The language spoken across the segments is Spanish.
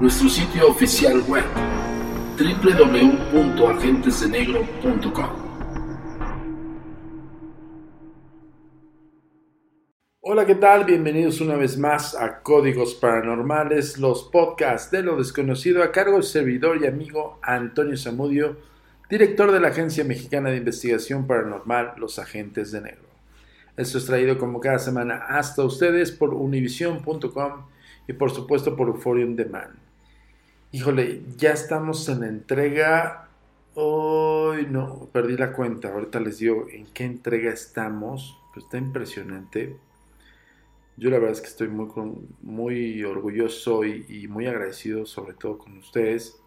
nuestro sitio oficial web www.agentesdenegro.com. Hola, ¿qué tal? Bienvenidos una vez más a Códigos Paranormales, los podcasts de lo desconocido a cargo del servidor y amigo Antonio Zamudio, director de la Agencia Mexicana de Investigación Paranormal, Los Agentes de Negro. Esto es traído como cada semana hasta ustedes por univision.com y por supuesto por Euphorium Demand. Híjole, ya estamos en la entrega. Hoy no, perdí la cuenta. Ahorita les digo en qué entrega estamos. Pues está impresionante. Yo la verdad es que estoy muy, muy orgulloso y, muy agradecido, sobre todo con ustedes,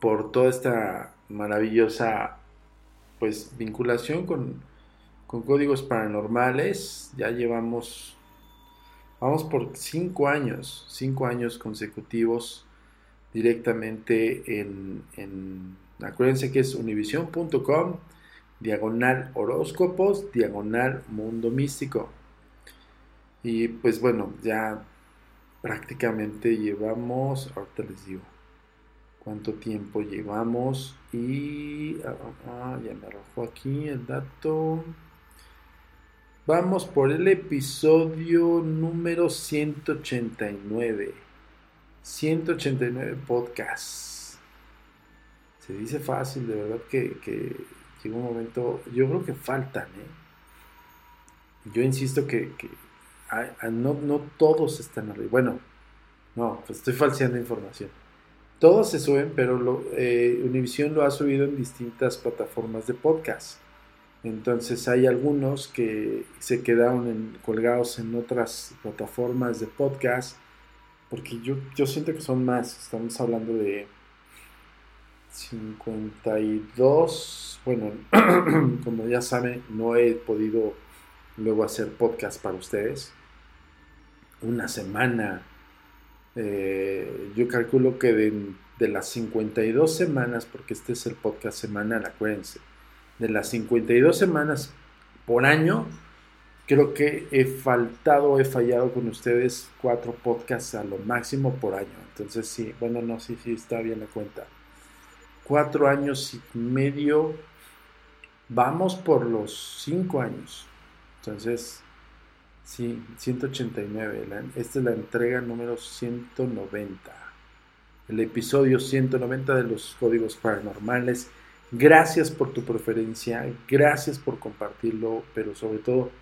por toda esta maravillosa pues vinculación con, con códigos paranormales. Ya llevamos, vamos por cinco años, cinco años consecutivos directamente en, en acuérdense que es univision.com, diagonal horóscopos, diagonal mundo místico. Y pues bueno, ya prácticamente llevamos, ahorita les digo cuánto tiempo llevamos y ah, ah, ya me arrojó aquí el dato. Vamos por el episodio número 189. 189 podcasts. Se dice fácil, de verdad que, que un momento, yo creo que faltan, ¿eh? Yo insisto que, no, no, todos están arriba. Bueno, no, pues estoy falseando información. Todos se suben, pero eh, Univision lo ha subido en distintas plataformas de podcast. Entonces hay algunos que se quedaron colgados en otras plataformas de podcast porque yo, yo siento que son más. Estamos hablando de 52. Bueno, como ya saben, no he podido luego hacer podcast para ustedes. Una semana. Eh, yo calculo que de, de, las 52 semanas, porque este es el podcast semanal, acuérdense, de las 52 semanas por año, creo que he faltado, he fallado con ustedes cuatro podcasts a lo máximo por año. Entonces sí, bueno, no, sí, sí, está bien la cuenta. Cuatro años y medio, vamos por los cinco años. Entonces, sí, 189. esta es la entrega número 190. El episodio 190 de los códigos paranormales. Gracias por tu preferencia, gracias por compartirlo, pero sobre todo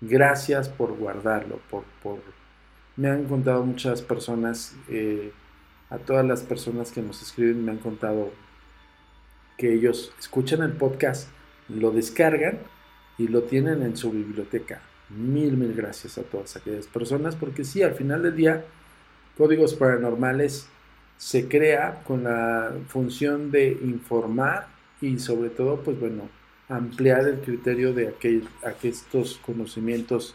gracias por guardarlo, por, por... me han contado muchas personas eh, a todas las personas que nos escriben me han contado que ellos escuchan el podcast, lo descargan y lo tienen en su biblioteca. Mil, mil gracias a todas aquellas personas porque sí, al final del día, Códigos Paranormales se crea con la función de informar y sobre todo, pues bueno, ampliar el criterio de aquel, estos conocimientos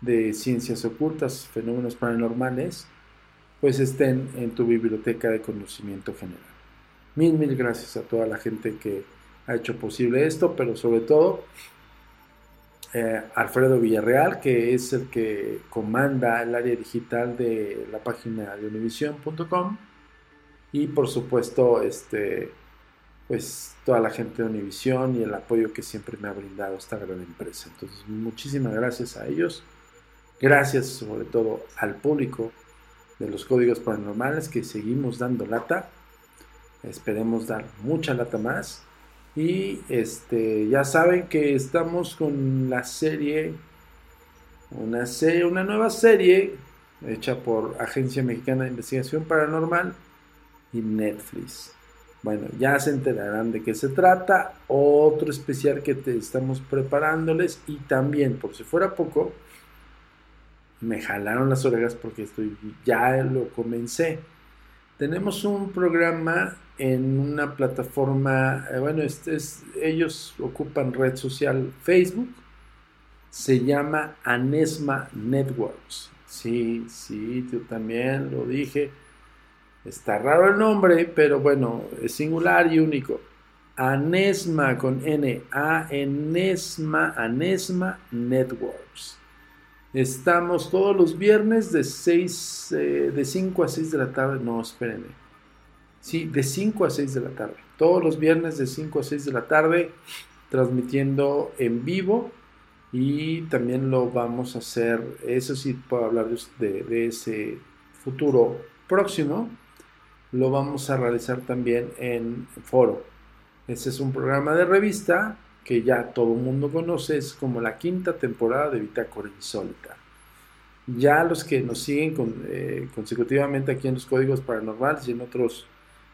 de ciencias ocultas, fenómenos paranormales, pues estén en tu biblioteca de conocimiento general. Mil, mil gracias a toda la gente que ha hecho posible esto, pero sobre todo eh, Alfredo Villarreal, que es el que comanda el área digital de la página de univision.com y por supuesto este pues toda la gente de Univision y el apoyo que siempre me ha brindado esta gran empresa. Entonces, muchísimas gracias a ellos. Gracias sobre todo al público de los códigos paranormales que seguimos dando lata. Esperemos dar mucha lata más. Y este, ya saben que estamos con la serie, una serie, una nueva serie hecha por Agencia Mexicana de Investigación Paranormal y Netflix. Bueno, ya se enterarán de qué se trata. Otro especial que te estamos preparándoles. Y también, por si fuera poco, me jalaron las orejas porque estoy, ya lo comencé. Tenemos un programa en una plataforma, eh, bueno, este es, ellos ocupan red social Facebook, se llama Anesma Networks. Sí, sí, yo también lo dije Está raro el nombre, pero bueno, es singular y único. Anesma con N, Anesma, Anesma Networks. Estamos todos los viernes de 6, eh, de 5 a 6 de la tarde. No, espérenme. Sí, de 5 a 6 de la tarde. Todos los viernes de 5 a 6 de la tarde, transmitiendo en vivo. Y también lo vamos a hacer, eso sí puedo hablar de, de ese futuro próximo lo vamos a realizar también en foro. Este es un programa de revista que ya todo el mundo conoce, es como la quinta temporada de Bitácora Insólita. Ya los que nos siguen eh, consecutivamente aquí en los códigos paranormales y en otros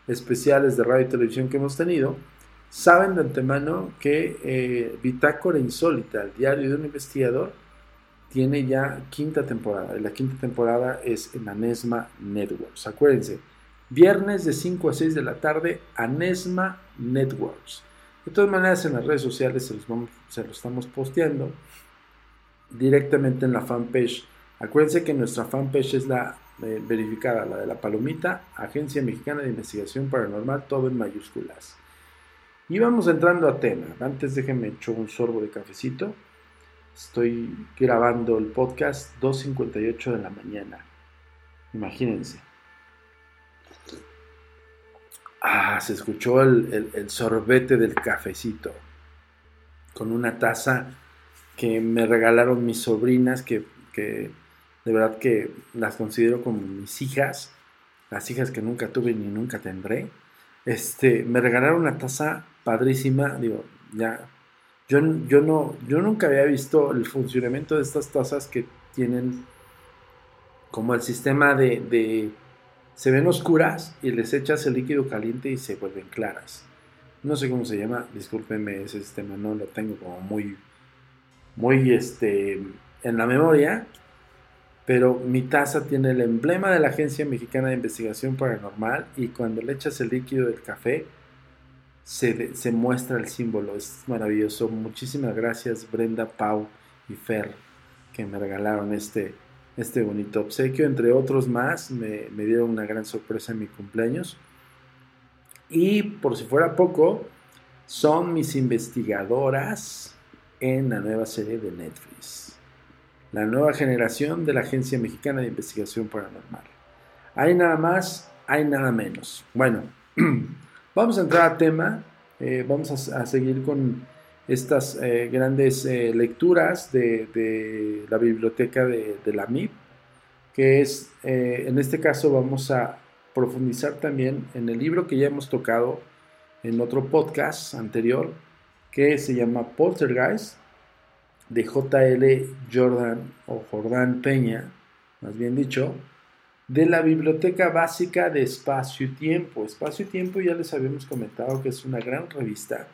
especiales de radio y televisión que hemos tenido, saben de antemano que eh, Bitácora Insólita, el diario de un investigador, tiene ya quinta temporada. La quinta temporada es en Anesma Networks. Acuérdense, Viernes de 5 a 6 de la tarde, Anesma Networks. De todas maneras, en las redes sociales se los, estamos posteando directamente en la fanpage. Acuérdense que nuestra fanpage es la eh, verificada, la de la Palomita, Agencia Mexicana de Investigación Paranormal, todo en mayúsculas. Y vamos entrando a tema. Antes déjenme echar un sorbo de cafecito. Estoy grabando el podcast 2.58 de la mañana. Imagínense. Ah, se escuchó el, sorbete del cafecito con una taza que me regalaron mis sobrinas, que, de verdad que las considero como mis hijas, las hijas que nunca tuve ni nunca tendré. Este, me regalaron una taza padrísima, digo, ya, yo, yo, no, yo nunca había visto el funcionamiento de estas tazas que tienen como el sistema de se ven oscuras y les echas el líquido caliente y se vuelven claras. No sé cómo se llama, discúlpenme ese sistema, no lo tengo como muy, muy este, en la memoria, pero mi taza tiene el emblema de la Agencia Mexicana de Investigación Paranormal y cuando le echas el líquido del café se, se muestra el símbolo, es maravilloso. Muchísimas gracias Brenda, Pau y Fer que me regalaron este, este bonito obsequio, entre otros más, me, dieron una gran sorpresa en mi cumpleaños. Y por si fuera poco, son mis investigadoras en la nueva serie de Netflix. La nueva generación de la Agencia Mexicana de Investigación Paranormal. Hay nada más, hay nada menos. Bueno, vamos a entrar a tema. Eh, vamos a, seguir con estas eh, grandes eh, lecturas de, la biblioteca de, la MIP, que es, eh, en este caso vamos a profundizar también en el libro que ya hemos tocado en otro podcast anterior, que se llama Poltergeist, de JL Jordan o Jordan Peña, más bien dicho, de la Biblioteca Básica de Espacio y Tiempo. Espacio y Tiempo ya les habíamos comentado que es una gran revista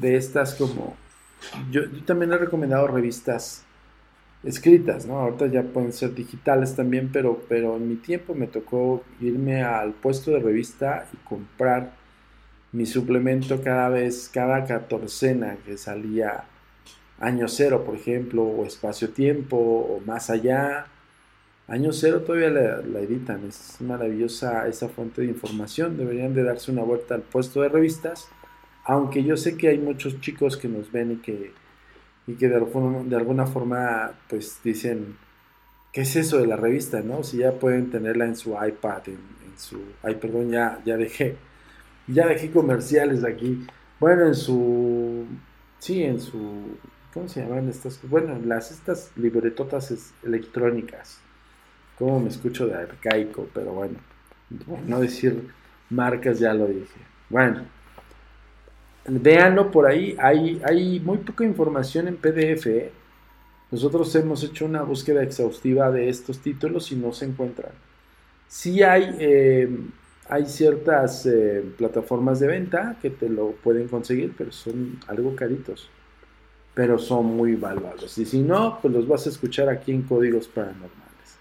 de estas como... Yo, también he recomendado revistas escritas, ¿no? Ahorita ya pueden ser digitales también, pero, pero en mi tiempo me tocó irme al puesto de revista y comprar mi suplemento cada vez, cada catorcena que salía Año Cero, por ejemplo, o Espacio Tiempo, o Más Allá. Año Cero todavía la, editan, es maravillosa esa fuente de información. Deberían de darse una vuelta al puesto de revistas, aunque yo sé que hay muchos chicos que nos ven y que, y que de, alguna, de alguna forma pues dicen, ¿qué es eso de la revista? ¿no? Si ya pueden tenerla en su iPad, en, su... Ay, perdón, ya, ya dejé. Ya dejé comerciales aquí. Bueno, en su... Sí, en su ¿Cómo se llaman estas? Bueno, las estas libretotas electrónicas. ¿Cómo me escucho de arcaico? Pero bueno, no decir marcas ya lo dije. Bueno, véanlo por ahí. Hay, hay muy poca información en PDF. ¿eh? Nosotros hemos hecho una búsqueda exhaustiva de estos títulos y no se encuentran. Sí hay, eh, hay ciertas eh, plataformas de venta que te lo pueden conseguir, pero son algo caritos pero son muy valuables. Y si no, pues los vas a escuchar aquí en Códigos Paranormales.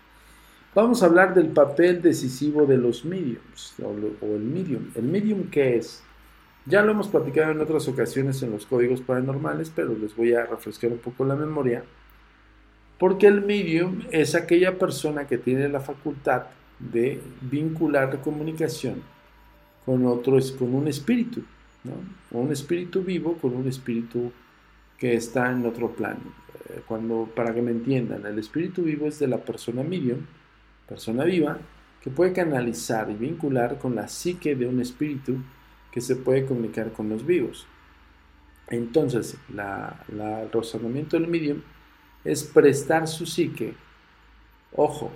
Vamos a hablar del papel decisivo de los mediums, o, el medium. ¿El medium qué es? Ya lo hemos platicado en otras ocasiones en los Códigos Paranormales, pero les voy a refrescar un poco la memoria. Porque el medium es aquella persona que tiene la facultad de vincular comunicación con otro, con un espíritu, ¿no? Un espíritu vivo con un espíritu que está en otro plano. Eh, cuando, para que me entiendan, el espíritu vivo es de la persona medium, persona viva, que puede canalizar y vincular con la psique de un espíritu que se puede comunicar con los vivos. Entonces, la, el razonamiento del medium es prestar su psique. Ojo,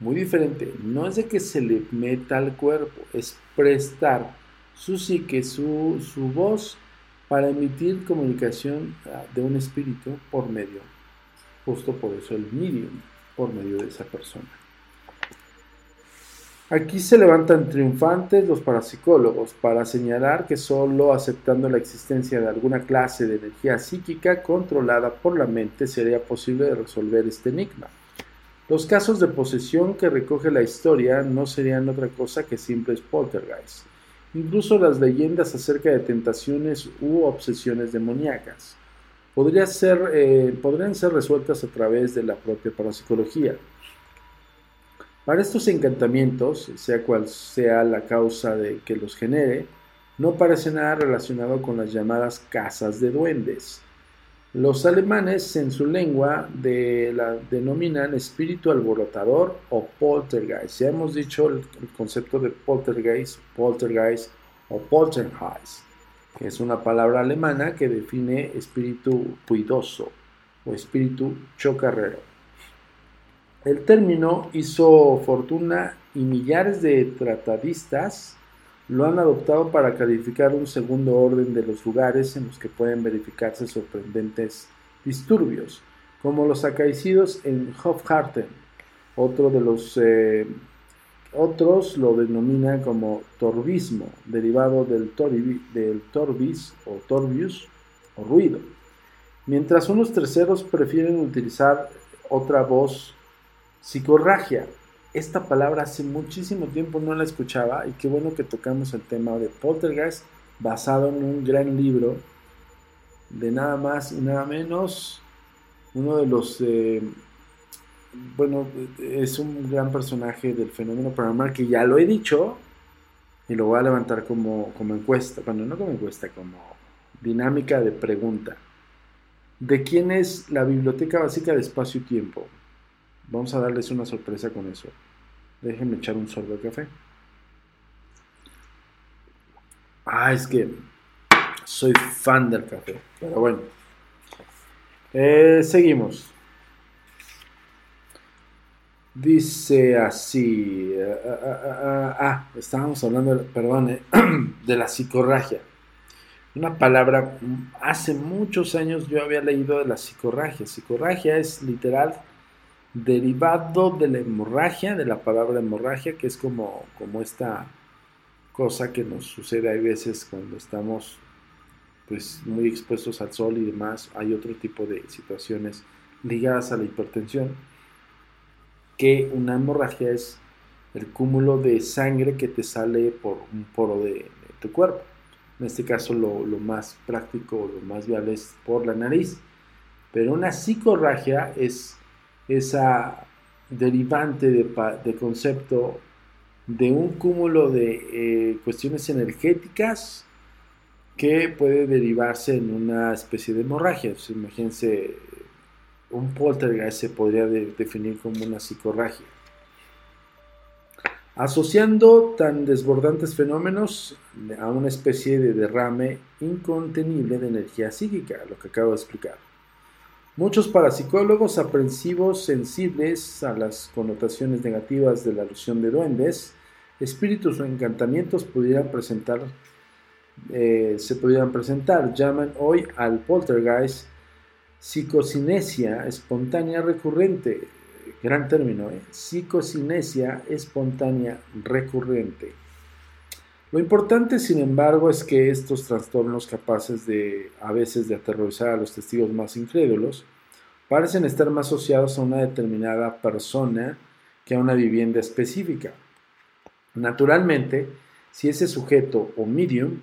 muy diferente. No es de que se le meta al cuerpo, es prestar su psique, su, su voz para emitir comunicación ah, de un espíritu por medio, justo por eso el medium, por medio de esa persona. Aquí se levantan triunfantes los parapsicólogos para señalar que solo aceptando la existencia de alguna clase de energía psíquica controlada por la mente sería posible resolver este enigma. Los casos de posesión que recoge la historia no serían otra cosa que simples poltergeists incluso las leyendas acerca de tentaciones u obsesiones demoníacas. Eh, podrían ser resueltas a través de la propia parapsicología. Para estos encantamientos, sea cual sea la causa de que los genere, no parece nada relacionado con las llamadas casas de duendes. Los alemanes en su lengua de, la denominan espíritu alborotador o poltergeist. Ya hemos dicho el, concepto de poltergeist, poltergeist o poltergeist, que es una palabra alemana que define espíritu puidoso o espíritu chocarrero. El término hizo fortuna y millares de tratadistas lo han adoptado para calificar un segundo orden de los lugares en los que pueden verificarse sorprendentes disturbios, como los acaecidos en Hofharten. Otro de los eh, otros lo denominan como torbismo, derivado del, del torbis o torbius o ruido, mientras unos terceros prefieren utilizar otra voz psicorragia, esta palabra hace muchísimo tiempo no la escuchaba y qué bueno que tocamos el tema de Poltergeist basado en un gran libro de nada más y nada menos. Uno de los eh, bueno es un gran personaje del fenómeno paranormal que ya lo he dicho y lo voy a levantar como, como encuesta bueno no como encuesta como dinámica de pregunta. De quién es la biblioteca básica de espacio y tiempo Vamos a darles una sorpresa con eso. Déjenme echar un sorbo de café. Ah, es que soy fan del café. Pero bueno. Eh, seguimos. Dice así. Eh, eh, ah, estábamos hablando, perdón, de la psicorragia. Una palabra, hace muchos años yo había leído de la psicorragia. Psicorragia es literal derivado de la hemorragia, de la palabra hemorragia, que es como, como esta cosa que nos sucede a veces cuando estamos pues muy expuestos al sol y demás, hay otro tipo de situaciones ligadas a la hipertensión, que una hemorragia es el cúmulo de sangre que te sale por un poro de, tu cuerpo. En este caso lo, más práctico, lo más viable es por la nariz. Pero una psicorragia es esa derivante de, concepto de un cúmulo de eh, cuestiones energéticas que puede derivarse en una especie de hemorragia. imagínense, un poltergeist se podría definir como una psicorragia. Asociando tan desbordantes fenómenos a una especie de derrame incontenible de energía psíquica, lo que acabo de explicar. Muchos parapsicólogos aprensivos, sensibles a las connotaciones negativas de la alusión de duendes, espíritus o encantamientos pudieran presentar eh, se pudieran presentar. Llaman hoy al poltergeist psicocinesia espontánea recurrente. Gran término, ¿eh? psicocinesia espontánea recurrente. Lo importante, sin embargo, es que estos trastornos capaces de a veces de aterrorizar a los testigos más incrédulos parecen estar más asociados a una determinada persona que a una vivienda específica. Naturalmente, si ese sujeto o medium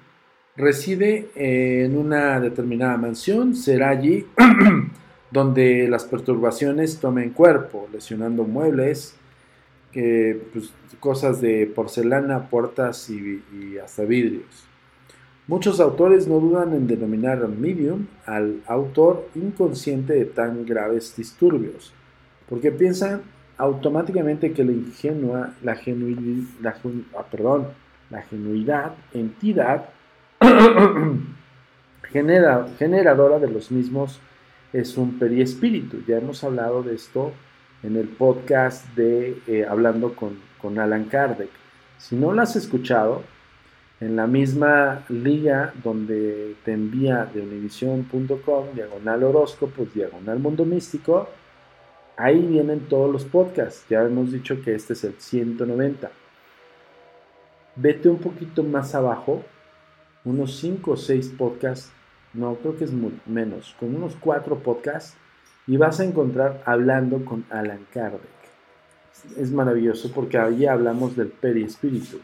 reside en una determinada mansión, será allí donde las perturbaciones tomen cuerpo, lesionando muebles, pues, cosas de porcelana, puertas y, hasta vidrios. Muchos autores no dudan en denominar medium al autor inconsciente de tan graves disturbios, porque piensan automáticamente que la ingenua, la, la, ah, perdón, la genuidad, entidad generadora de los mismos es un periespíritu. Ya hemos hablado de esto en el podcast de eh, Hablando con, Alan Kardec. Si no lo has escuchado, en la misma liga donde te envía de univision.com, diagonal horóscopos, diagonal mundo místico, ahí vienen todos los podcasts. Ya hemos dicho que este es el 190. Vete un poquito más abajo unos 5 o 6 podcasts, no creo que es menos, con unos 4 podcasts y vas a encontrar hablando con Alan Kardec. Es maravilloso porque ahí hablamos del perispíritu.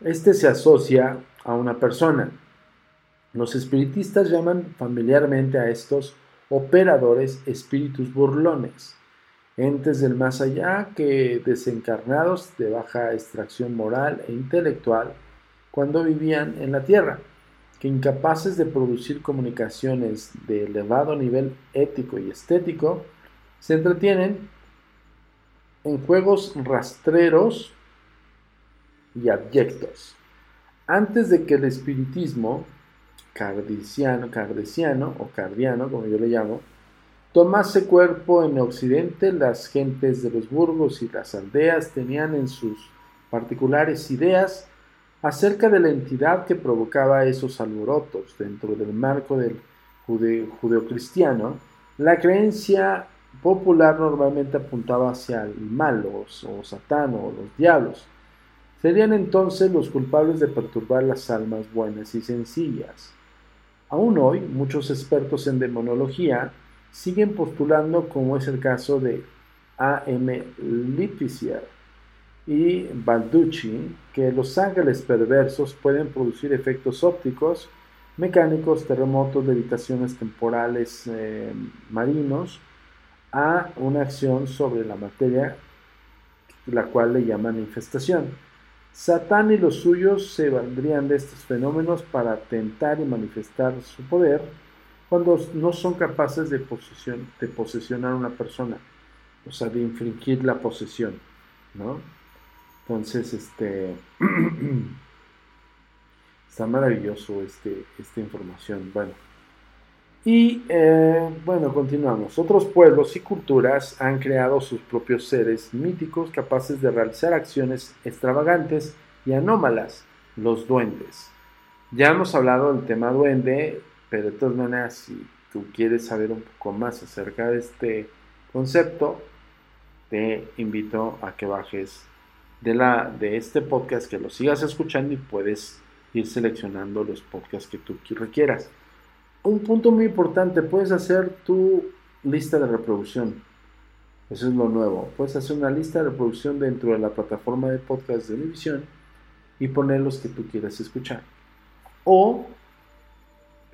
Este se asocia a una persona. Los espiritistas llaman familiarmente a estos operadores espíritus burlones, entes del más allá que desencarnados de baja extracción moral e intelectual cuando vivían en la Tierra, que incapaces de producir comunicaciones de elevado nivel ético y estético, se entretienen en juegos rastreros y abyectos. Antes de que el espiritismo cardesiano, cardesiano o cardiano, como yo le llamo, tomase cuerpo en Occidente, las gentes de los burgos y las aldeas tenían en sus particulares ideas acerca de la entidad que provocaba esos alborotos dentro del marco del judeocristiano, la creencia popular normalmente apuntaba hacia el malo o Satán o los diablos. Serían entonces los culpables de perturbar las almas buenas y sencillas. Aún hoy, muchos expertos en demonología siguen postulando, como es el caso de A. M. y Balducci que los ángeles perversos pueden producir efectos ópticos, mecánicos, terremotos, levitaciones temporales eh, marinos, a una acción sobre la materia, la cual le llaman infestación. Satán y los suyos se valdrían de estos fenómenos para tentar y manifestar su poder cuando no son capaces de, posesión, de posesionar a una persona, o sea, de infringir la posesión, ¿no? Entonces, este está maravilloso este, esta información. Bueno, y eh, bueno, continuamos. Otros pueblos y culturas han creado sus propios seres míticos capaces de realizar acciones extravagantes y anómalas, los duendes. Ya hemos hablado del tema duende, pero de todas maneras, si tú quieres saber un poco más acerca de este concepto, te invito a que bajes de, la, de este podcast, que lo sigas escuchando y puedes ir seleccionando los podcasts que tú requieras. Un punto muy importante, puedes hacer tu lista de reproducción. Eso es lo nuevo. Puedes hacer una lista de reproducción dentro de la plataforma de podcast de Univision y poner los que tú quieras escuchar. O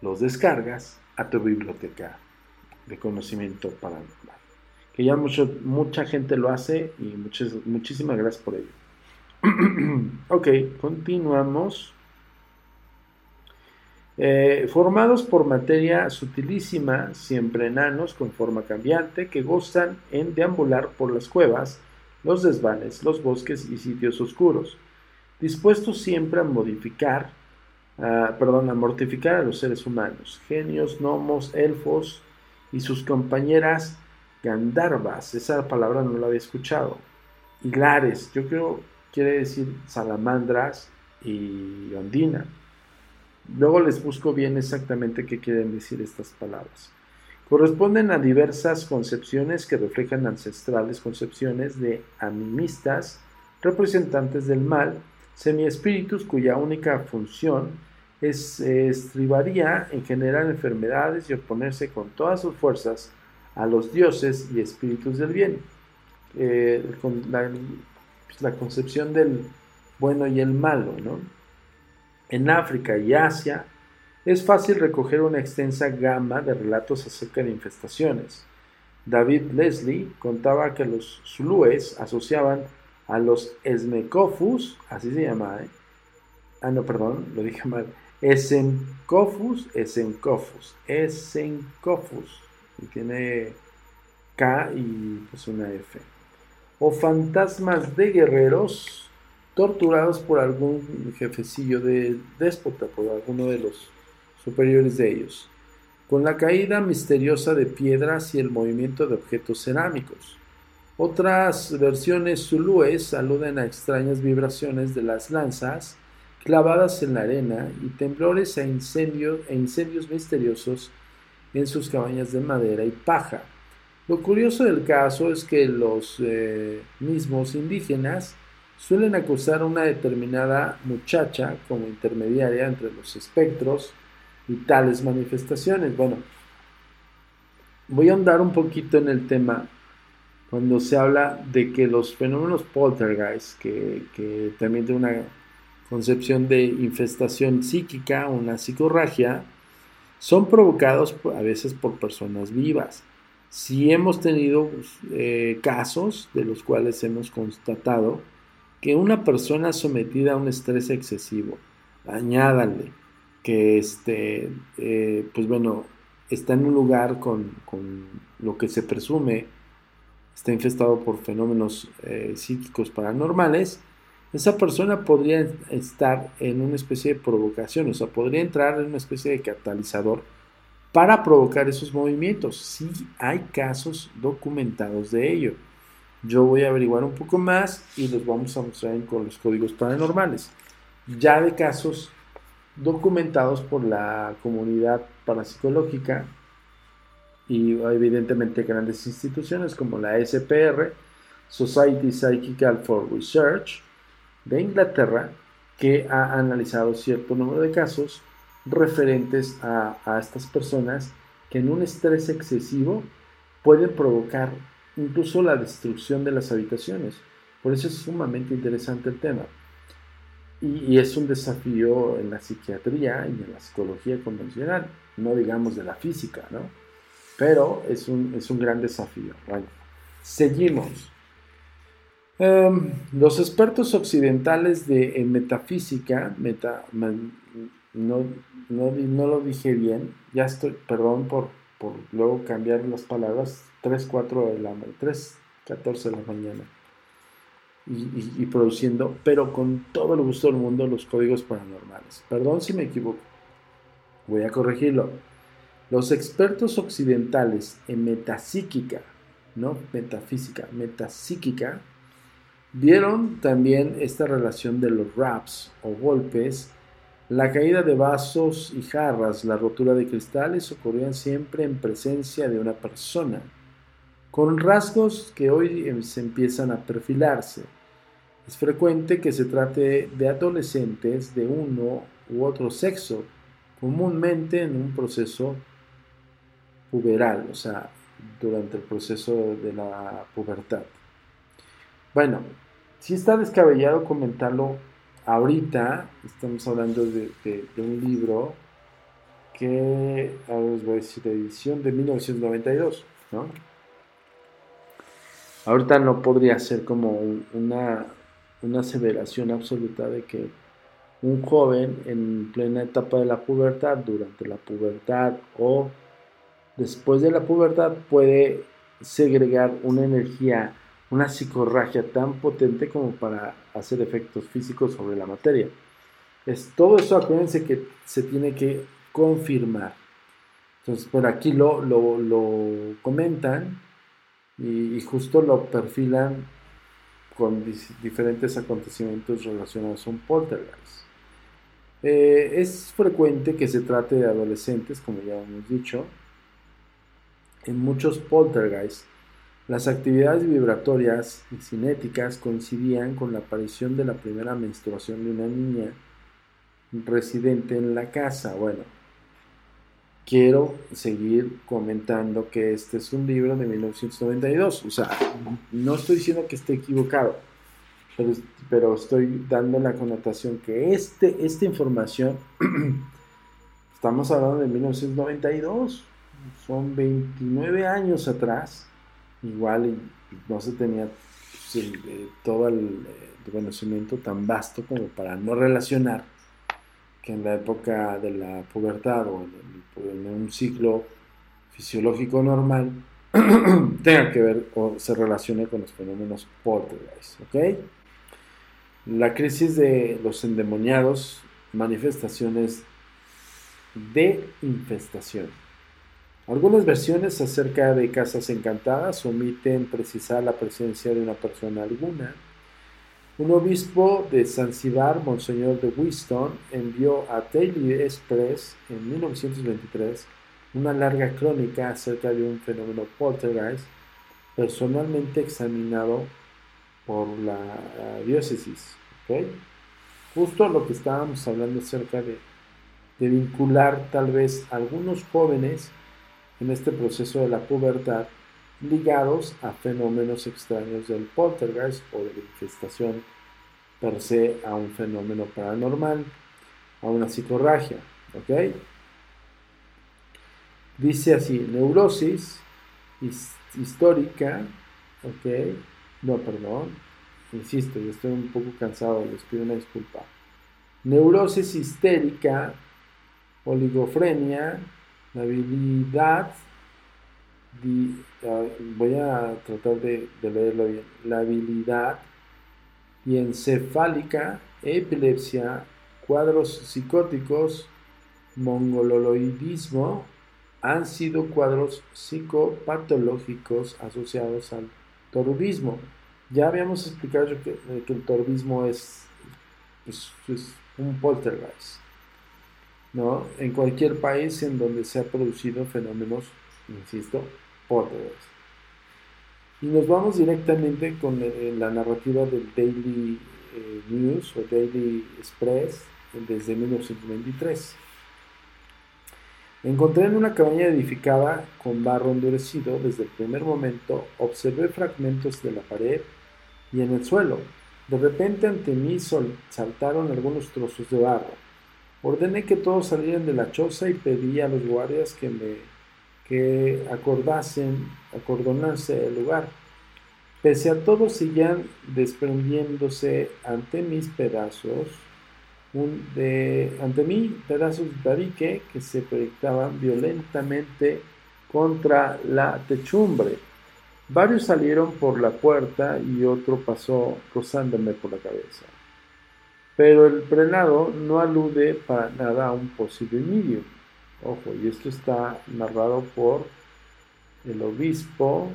los descargas a tu biblioteca de conocimiento paranormal. Que ya mucho, mucha gente lo hace y muchas, muchísimas gracias por ello. ok, continuamos. Eh, formados por materia sutilísima, siempre enanos con forma cambiante, que gustan en deambular por las cuevas, los desvanes, los bosques y sitios oscuros, dispuestos siempre a modificar, perdón, a mortificar a los seres humanos, genios, gnomos, elfos y sus compañeras Gandharvas, esa palabra no la había escuchado, hilares, yo creo quiere decir salamandras y ondina. Luego les busco bien exactamente qué quieren decir estas palabras. Corresponden a diversas concepciones que reflejan ancestrales concepciones de animistas, representantes del mal, semiespíritus cuya única función es, estribaría en generar enfermedades y oponerse con todas sus fuerzas a los dioses y espíritus del bien. Eh, la, pues, la concepción del bueno y el malo, ¿no? En África y Asia es fácil recoger una extensa gama de relatos acerca de infestaciones. David Leslie contaba que los zulúes asociaban a los esmecofus, así se llama, ¿eh? ah no, perdón, lo dije mal, esencofus, esencofus, esencofus, y tiene K y pues una F, o fantasmas de guerreros torturados por algún jefecillo de déspota, por alguno de los superiores de ellos, con la caída misteriosa de piedras y el movimiento de objetos cerámicos. Otras versiones zulúes aluden a extrañas vibraciones de las lanzas clavadas en la arena y temblores e incendios, e incendios misteriosos en sus cabañas de madera y paja. Lo curioso del caso es que los eh, mismos indígenas suelen acusar a una determinada muchacha como intermediaria entre los espectros y tales manifestaciones. Bueno, voy a andar un poquito en el tema cuando se habla de que los fenómenos poltergeist, que, que también tiene una concepción de infestación psíquica, una psicorragia, son provocados a veces por personas vivas. Si hemos tenido eh, casos de los cuales hemos constatado que una persona sometida a un estrés excesivo, añádale que este, eh, pues bueno, está en un lugar con, lo que se presume está infestado por fenómenos eh, psíquicos paranormales, esa persona podría estar en una especie de provocación, o sea, podría entrar en una especie de catalizador para provocar esos movimientos. Sí hay casos documentados de ello. Yo voy a averiguar un poco más y los vamos a mostrar con los códigos paranormales. Ya de casos documentados por la comunidad parapsicológica y evidentemente grandes instituciones como la SPR, Society Psychical for Research de Inglaterra, que ha analizado cierto número de casos referentes a, estas personas que en un estrés excesivo pueden provocar incluso la destrucción de las habitaciones. Por eso es sumamente interesante el tema. Y, es un desafío en la psiquiatría y en la psicología convencional, no digamos de la física, ¿no? Pero es un, es un gran desafío. Bueno, seguimos. Em, los expertos occidentales de metafísica, meta, no, no, lo dije bien, ya estoy, perdón por, por luego cambiar las palabras, 3, 4 de la 3, 14 de la mañana. Y, produciendo, pero con todo el gusto del mundo, los códigos paranormales. Perdón si me equivoco. Voy a corregirlo. Los expertos occidentales en metapsíquica, no metafísica, metapsíquica, vieron también esta relación de los raps o golpes la caída de vasos y jarras, la rotura de cristales ocurrían siempre en presencia de una persona con rasgos que hoy em, se empiezan a perfilarse. Es frecuente que se trate de adolescentes de uno u otro sexo, comúnmente en un proceso puberal, o sea, durante el proceso de la pubertad. Bueno, si está descabellado comentarlo ahorita, estamos hablando de, un libro que, ahora les voy a decir, edición de 1992, ¿no? Ahorita no podría ser como una, una aseveración absoluta de que un joven en plena etapa de la pubertad, durante la pubertad o después de la pubertad puede segregar una energía, una psicorragia tan potente como para hacer efectos físicos sobre la materia. Es, todo eso acuérdense que se tiene que confirmar. Entonces, por aquí lo, lo, comentan y, justo lo perfilan con diferentes acontecimientos relacionados un poltergeist. Eh, es frecuente que se trate de adolescentes, como ya hemos dicho. En muchos poltergeists, las actividades vibratorias y cinéticas coincidían con la aparición de la primera menstruación de una niña residente en la casa. Bueno, quiero seguir comentando que este es un libro de 1992. O sea, no estoy diciendo que esté equivocado pero, estoy dando la connotación que este, esta información, estamos hablando de 1992, son 29 años atrás, igual no se tenía pues, eh, todo el, eh, conocimiento tan vasto como para no relacionar que en la época de la pubertad o en, un ciclo fisiológico normal tenga que ver o se relacione con los fenómenos poltergeist, ¿ok? La crisis de los endemoniados, manifestaciones de infestación. Algunas versiones acerca de casas encantadas omiten precisar la presencia de una persona alguna. Un obispo de Zanzibar, Monseñor de Winston, envió a Daily Express en 1923 una larga crónica acerca de un fenómeno poltergeist personalmente examinado por la diócesis. Justo lo que estábamos hablando acerca de, de vincular tal vez algunos jóvenes en este proceso de la pubertad ligados a fenómenos extraños del poltergeist o de la infestación per se a un fenómeno paranormal, a una psicorragia. ¿ok? Dice así, neurosis histórica, ¿ok? No, perdón, Insisto, yo estoy un poco cansado, les pido una disculpa. Neurosis histérica, oligofrenia, la habilidad, voy a tratar de, leerlo bien, la habilidad y encefálica, epilepsia, cuadros psicóticos, mongoloidismo, han sido cuadros psicopatológicos asociados al torudismo. Ya habíamos explicado que, eh, el torbismo es, pues, es, un poltergeist. ¿No? En cualquier país en donde se han producido fenómenos, insisto, poltergeist. Y nos vamos directamente con eh, la narrativa del Daily eh, News o Daily Express desde 1923. Encontré en una cabaña edificada con barro endurecido. Desde el primer momento observé fragmentos de la pared y en el suelo. De repente ante mí saltaron algunos trozos de barro. Ordené que todos salieran de la choza y pedí a los guardias que me que acordasen, acordonarse el lugar. Pese a todo, seguían desprendiéndose ante mis pedazos, de, ante mí pedazos de tabique que se proyectaban violentamente contra la techumbre. Varios salieron por la puerta y otro pasó rozándome por la cabeza. Pero el prelado no alude para nada a un posible medium. Ojo, y esto está narrado por el obispo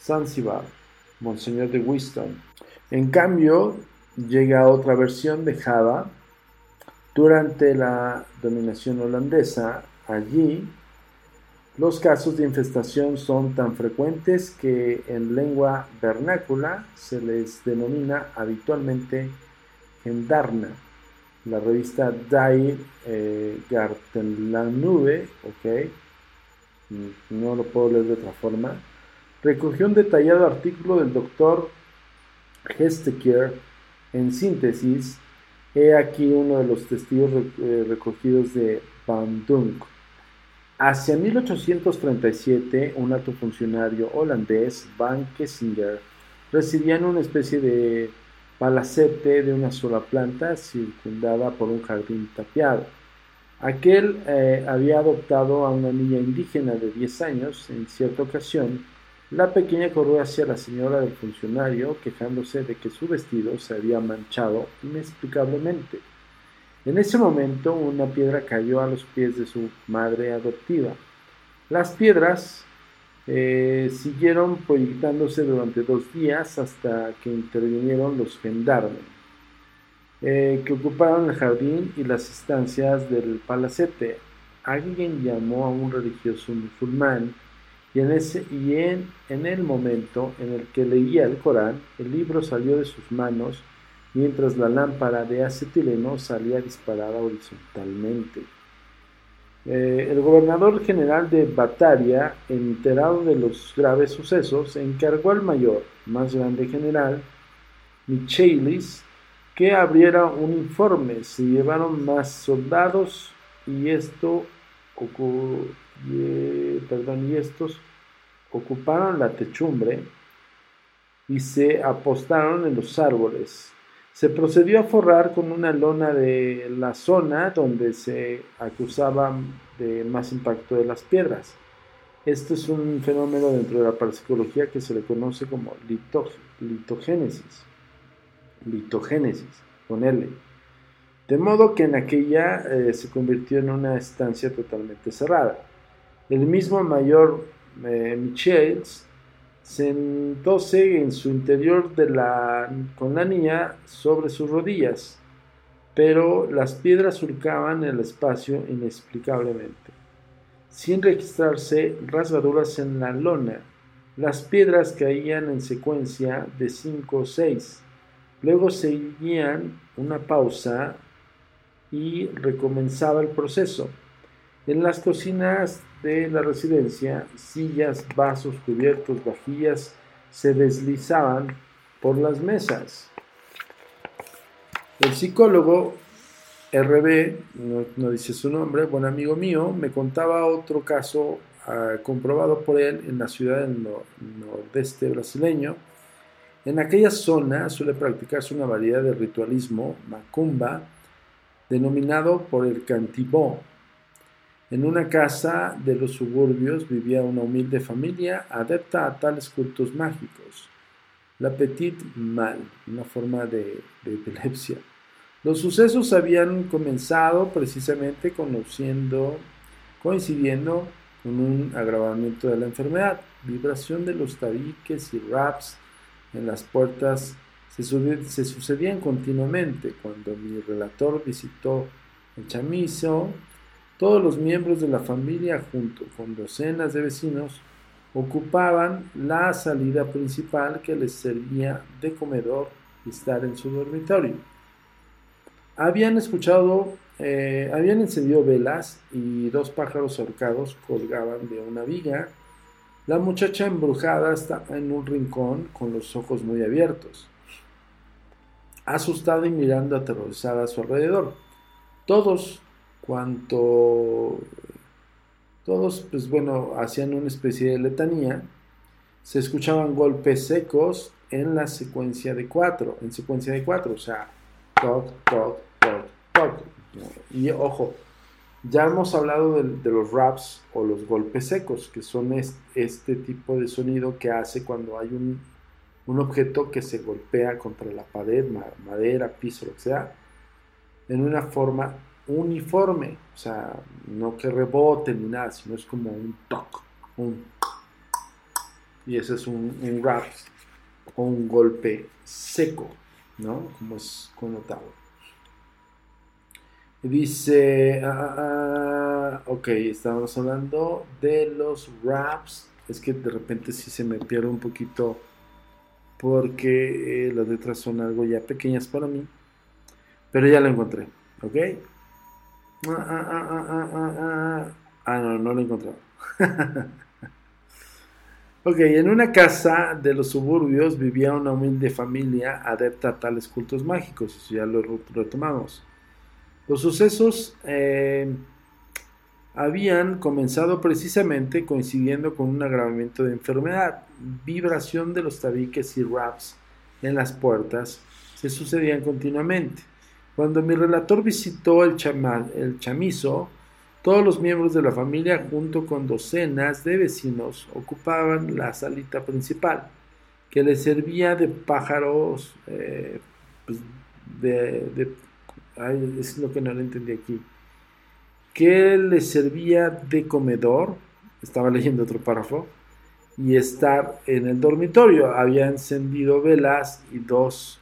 Zanzibar, Monseñor de Winston. En cambio, llega otra versión dejada durante la dominación holandesa. Allí Los casos de infestación son tan frecuentes que en lengua vernácula se les denomina habitualmente gendarna. La revista Die eh, Gartenlandnube, ok, no lo puedo leer de otra forma, recogió un detallado artículo del doctor Hesteker en síntesis. He aquí uno de los testigos eh, recogidos de Bandung. Hacia 1837, un alto funcionario holandés, Van Kessinger, residía en una especie de palacete de una sola planta circundada por un jardín tapiado. Aquel eh, había adoptado a una niña indígena de 10 años en cierta ocasión. La pequeña corrió hacia la señora del funcionario quejándose de que su vestido se había manchado inexplicablemente. En ese momento una piedra cayó a los pies de su madre adoptiva. Las piedras eh, siguieron proyectándose durante dos días hasta que intervinieron los gendarmes, eh, que ocuparon el jardín y las estancias del palacete. Alguien llamó a un religioso musulmán y, en, ese, y en, en el momento en el que leía el Corán, el libro salió de sus manos mientras la lámpara de acetileno salía disparada horizontalmente. Eh, el gobernador general de Bataria, enterado de los graves sucesos, encargó al mayor, más grande general, Michelis, que abriera un informe. Se llevaron más soldados y esto perdón, y estos ocuparon la techumbre y se apostaron en los árboles. Se procedió a forrar con una lona de la zona donde se acusaba de más impacto de las piedras. Esto es un fenómeno dentro de la parapsicología que se le conoce como litogénesis. Litogénesis, con L. De modo que en aquella eh, se convirtió en una estancia totalmente cerrada. El mismo mayor eh, Michels sentóse en su interior de la, con la niña sobre sus rodillas, pero las piedras surcaban el espacio inexplicablemente, sin registrarse rasgaduras en la lona. Las piedras caían en secuencia de cinco o seis. Luego seguían una pausa y recomenzaba el proceso. En las cocinas de la residencia, sillas, vasos, cubiertos, vajillas se deslizaban por las mesas. El psicólogo RB, no, dice su nombre, buen amigo mío, me contaba otro caso ah, comprobado por él en la ciudad del nordeste brasileño. En aquella zona suele practicarse una variedad de ritualismo macumba denominado por el cantibó, en una casa de los suburbios vivía una humilde familia adepta a tales cultos mágicos. La Petite Mal, una forma de, epilepsia. Los sucesos habían comenzado precisamente conociendo, coincidiendo con un agravamiento de la enfermedad. Vibración de los tabiques y raps en las puertas se, se sucedían continuamente. Cuando mi relator visitó el chamizo, todos los miembros de la familia, junto con docenas de vecinos, ocupaban la salida principal que les servía de comedor y estar en su dormitorio. Habían escuchado, eh, habían encendido velas y dos pájaros ahorcados colgaban de una viga. La muchacha embrujada estaba en un rincón con los ojos muy abiertos, asustada y mirando aterrorizada a su alrededor. Todos cuanto todos, pues bueno, hacían una especie de letanía, se escuchaban golpes secos en la secuencia de cuatro, en secuencia de cuatro, o sea, toc, toc, toc, toc. Y ojo, ya hemos hablado de, los raps o los golpes secos, que son este, tipo de sonido que hace cuando hay un, un objeto que se golpea contra la pared, madera, piso, lo que sea, en una forma uniforme, o sea, no que rebote ni nada, sino es como un toc, un y ese es un, un rap o un golpe seco, ¿no? Como es connotado. Dice, ah, ah, ah ok, estábamos hablando de los raps. Es que de repente sí se me pierde un poquito porque eh, las letras son algo ya pequeñas para mí. Pero ya lo encontré, ¿ok? Ah, ah, ah, ah, no, no lo he encontrado. ok, en una casa de los suburbios vivía una humilde familia adepta a tales cultos mágicos. Ya lo retomamos. Los sucesos eh, habían comenzado precisamente coincidiendo con un agravamiento de enfermedad. Vibración de los tabiques y raps en las puertas se sucedían continuamente. Cuando mi relator visitó el, el chamizo, todos los miembros de la familia, junto con docenas de vecinos, ocupaban la salita principal, que les servía de pájaros, eh, pues, de, es lo que no le entendí aquí, que les servía de comedor, estaba leyendo otro párrafo, y estar en el dormitorio. Había encendido velas y dos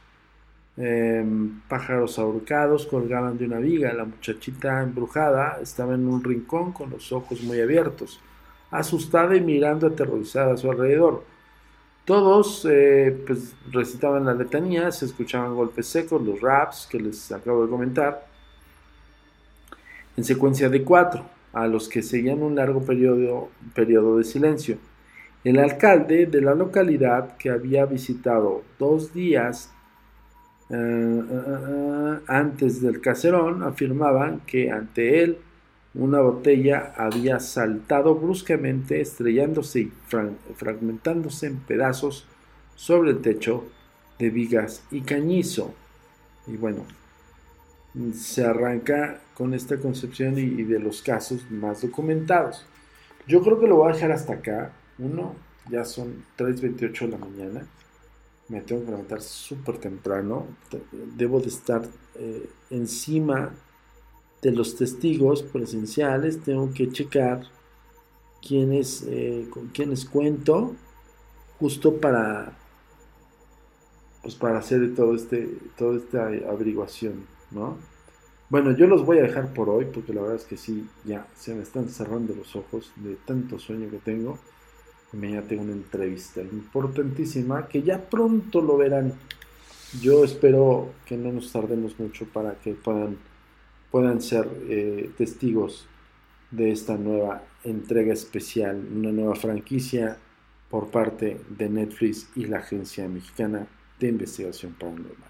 Em, pájaros ahorcados colgaban de una viga. La muchachita embrujada estaba en un rincón con los ojos muy abiertos, asustada y mirando aterrorizada a su alrededor. Todos eh, pues, recitaban la letanía, se escuchaban golpes secos, los raps que les acabo de comentar, en secuencia de cuatro, a los que seguían un largo periodo, periodo de silencio. El alcalde de la localidad, que había visitado dos días eh, eh, eh, antes del caserón afirmaban que ante él una botella había saltado bruscamente, estrellándose y fragmentándose en pedazos sobre el techo de vigas y cañizo. Y bueno, se arranca con esta concepción y, de los casos más documentados. Yo creo que lo voy a dejar hasta acá. Uno, ya son 3.28 de la mañana me tengo que levantar súper temprano, debo de estar eh, encima de los testigos presenciales, tengo que checar quiénes, eh, con quiénes cuento, justo para, pues para hacer todo este, toda esta averiguación, ¿no? Bueno, yo los voy a dejar por hoy, porque la verdad es que sí, ya se me están cerrando los ojos de tanto sueño que tengo tengo una entrevista importantísima que ya pronto lo verán. Yo espero que no nos tardemos mucho para que puedan, puedan ser eh, testigos de esta nueva entrega especial, una nueva franquicia por parte de Netflix y la Agencia Mexicana de Investigación Paranormal.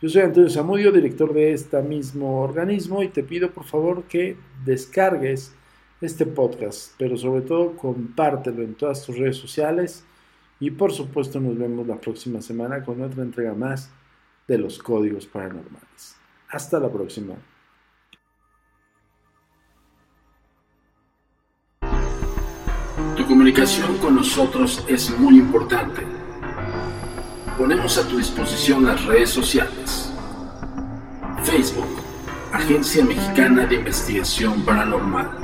Yo soy Antonio Zamudio, director de este mismo organismo, y te pido por favor que descargues este podcast, pero sobre todo compártelo en todas tus redes sociales y por supuesto nos vemos la próxima semana con otra entrega más de los códigos paranormales. Hasta la próxima. Tu comunicación con nosotros es muy importante. Ponemos a tu disposición las redes sociales. Facebook, Agencia Mexicana de Investigación Paranormal.